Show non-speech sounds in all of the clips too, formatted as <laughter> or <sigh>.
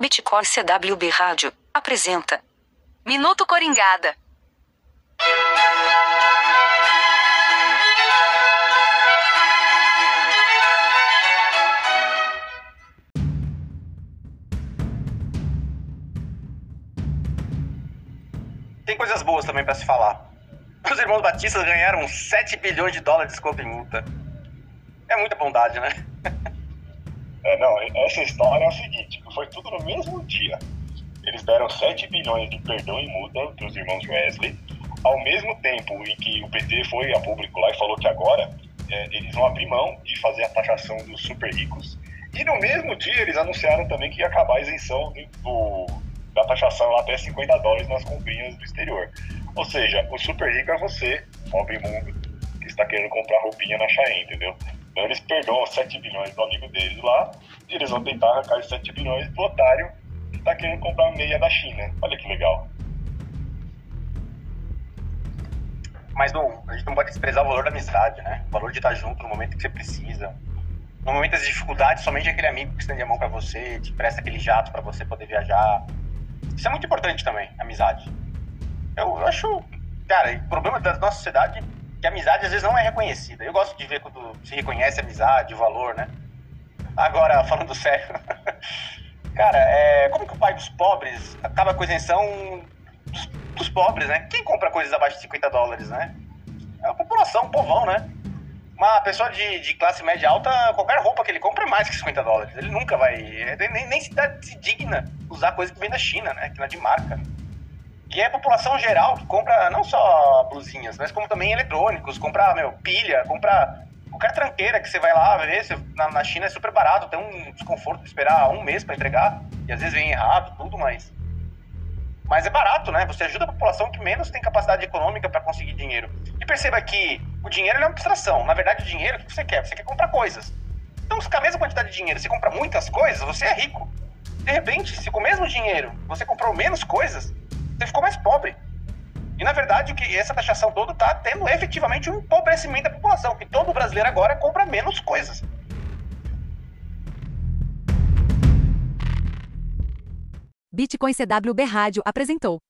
Bitcoin CWB Rádio apresenta Minuto Coringada. Tem coisas boas também pra se falar. Os irmãos Batistas ganharam 7 bilhões de dólares de desconto em multa. É muita bondade, né? <laughs> É, não, essa história é o seguinte, foi tudo no mesmo dia. Eles deram 7 bilhões de perdão em multa para os irmãos Wesley, ao mesmo tempo em que o PT foi a público lá e falou que agora é, eles vão abrir mão de fazer a taxação dos super ricos. E no mesmo dia eles anunciaram também que ia acabar a isenção do, da taxação até 50 dólares nas comprinhas do exterior. Ou seja, o super rico é você, pobre mundo, que está querendo comprar roupinha na Shein, entendeu? Então eles perdoam 7 bilhões do amigo deles lá eles vão tentar arrancar 7 bilhões do otário que está querendo comprar meia da China. Olha que legal. Mas não, a gente não pode desprezar o valor da amizade, né? O valor de estar junto no momento que você precisa. No momento das dificuldades, somente aquele amigo que estende a mão para você, te presta aquele jato para você poder viajar. Isso é muito importante também, amizade. Eu acho, cara, o problema da nossa sociedade é que a amizade às vezes não é reconhecida. Eu gosto de ver quando se reconhece a amizade, o valor, né? Agora, falando sério, <laughs> cara, é, como que o pai dos pobres acaba com a isenção dos, dos, pobres, né? Quem compra coisas abaixo de 50 dólares, né? É a população, o povão, né? Uma pessoa de, de classe média alta, qualquer roupa que ele compra é mais que 50 dólares. Ele nunca vai. Nem, nem se, dá, se digna usar coisa que vem da China, né? Que não é de marca. E é a população geral que compra não só blusinhas, mas como também eletrônicos, compra, meu, pilha, compra qualquer tranqueira que você vai lá ver, você, na, na, China é super barato, tem um desconforto de esperar um mês para entregar, e às vezes vem errado, tudo, mas. Mas é barato, né? Você ajuda a população que menos tem capacidade econômica para conseguir dinheiro. E perceba que o dinheiro é uma abstração. Na verdade, o dinheiro, o que você quer? Você quer comprar coisas. Então, se com a mesma quantidade de dinheiro você compra muitas coisas, você é rico. De repente, se com o mesmo dinheiro você comprou menos coisas, você ficou mais pobre. E na verdade, o que essa taxação toda está tendo efetivamente um empobrecimento da população, que todo brasileiro agora compra menos coisas. Bitcoin CWB Rádio apresentou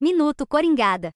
Minuto Coringada.